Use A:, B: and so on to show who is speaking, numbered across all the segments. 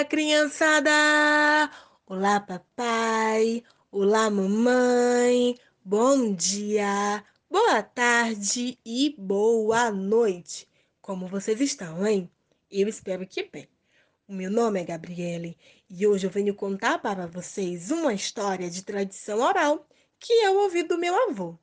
A: Olá, criançada! Olá, papai! Olá, mamãe! Bom dia, boa tarde e boa noite! Como vocês estão, hein? Eu espero que bem. O meu nome é Gabriele e hoje eu venho contar para vocês uma história de tradição oral que eu ouvi do meu avô.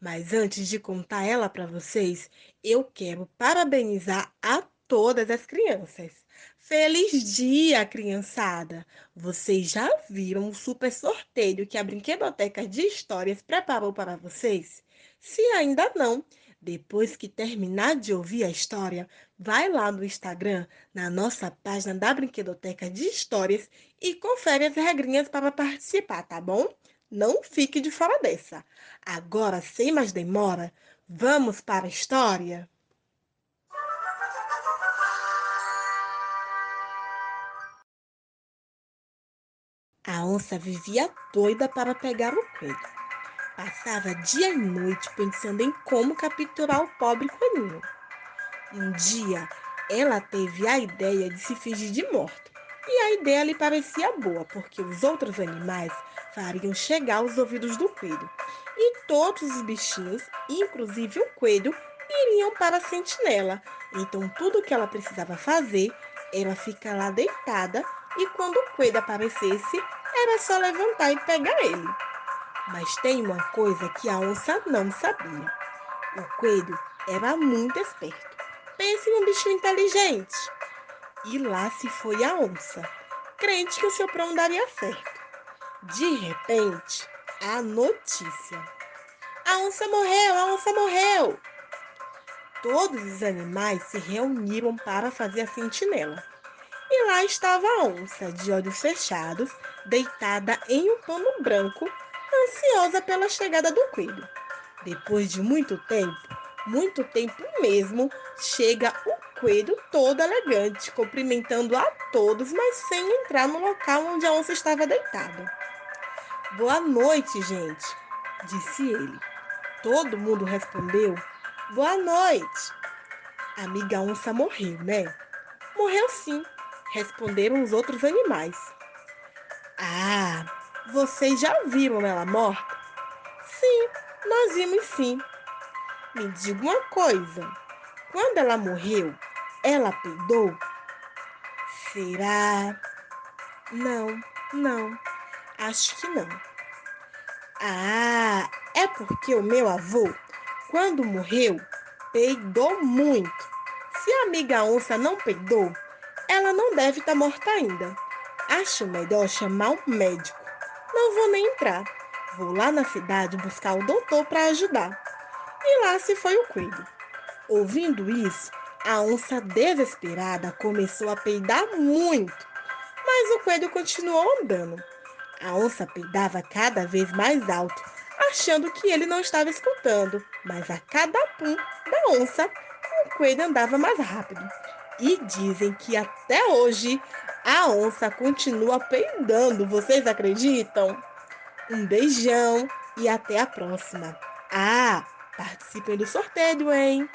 A: Mas antes de contar ela para vocês, eu quero parabenizar a todas as crianças. Feliz dia, criançada! Vocês já viram o super sorteio que a Brinquedoteca de Histórias preparou para vocês? Se ainda não, depois que terminar de ouvir a história, vai lá no Instagram, na nossa página da Brinquedoteca de Histórias e confere as regrinhas para participar, tá bom? Não fique de fora dessa. Agora, sem mais demora, vamos para a história? A onça vivia doida para pegar o coelho. Passava dia e noite pensando em como capturar o pobre coelhinho. Um dia, ela teve a ideia de se fingir de morto. E a ideia lhe parecia boa, porque os outros animais fariam chegar aos ouvidos do coelho. E todos os bichinhos, inclusive o coelho, iriam para a sentinela. Então, tudo o que ela precisava fazer era ficar lá deitada e quando o coelho aparecesse, era só levantar e pegar ele. Mas tem uma coisa que a onça não sabia. O coelho era muito esperto. Pense num bicho inteligente. E lá se foi a onça, crente que o seu plano daria certo. De repente, a notícia. A onça morreu, a onça morreu. Todos os animais se reuniram para fazer a sentinela. Lá estava a onça, de olhos fechados, deitada em um pano branco, ansiosa pela chegada do coelho. Depois de muito tempo, muito tempo mesmo, chega o coelho todo elegante, cumprimentando a todos, mas sem entrar no local onde a onça estava deitada. Boa noite, gente, disse ele. Todo mundo respondeu: Boa noite. A amiga onça morreu, né? Morreu sim, responderam os outros animais. Ah, vocês já viram ela morta? Sim, nós vimos sim. Me diga uma coisa: quando ela morreu, ela peidou? Será? Não, não, acho que não. Ah, é porque o meu avô, quando morreu, peidou muito. Se a amiga onça não peidou, ela não deve estar tá morta ainda. Acho melhor chamar um médico. Não vou nem entrar. Vou lá na cidade buscar o doutor para ajudar. E lá se foi o coelho. Ouvindo isso, a onça desesperada começou a peidar muito. Mas o coelho continuou andando. A onça peidava cada vez mais alto, achando que ele não estava escutando. Mas a cada pum da onça, o coelho andava mais rápido. E dizem que até hoje a onça continua peidando. Vocês acreditam? Um beijão e até a próxima. Ah, participem do sorteio, hein?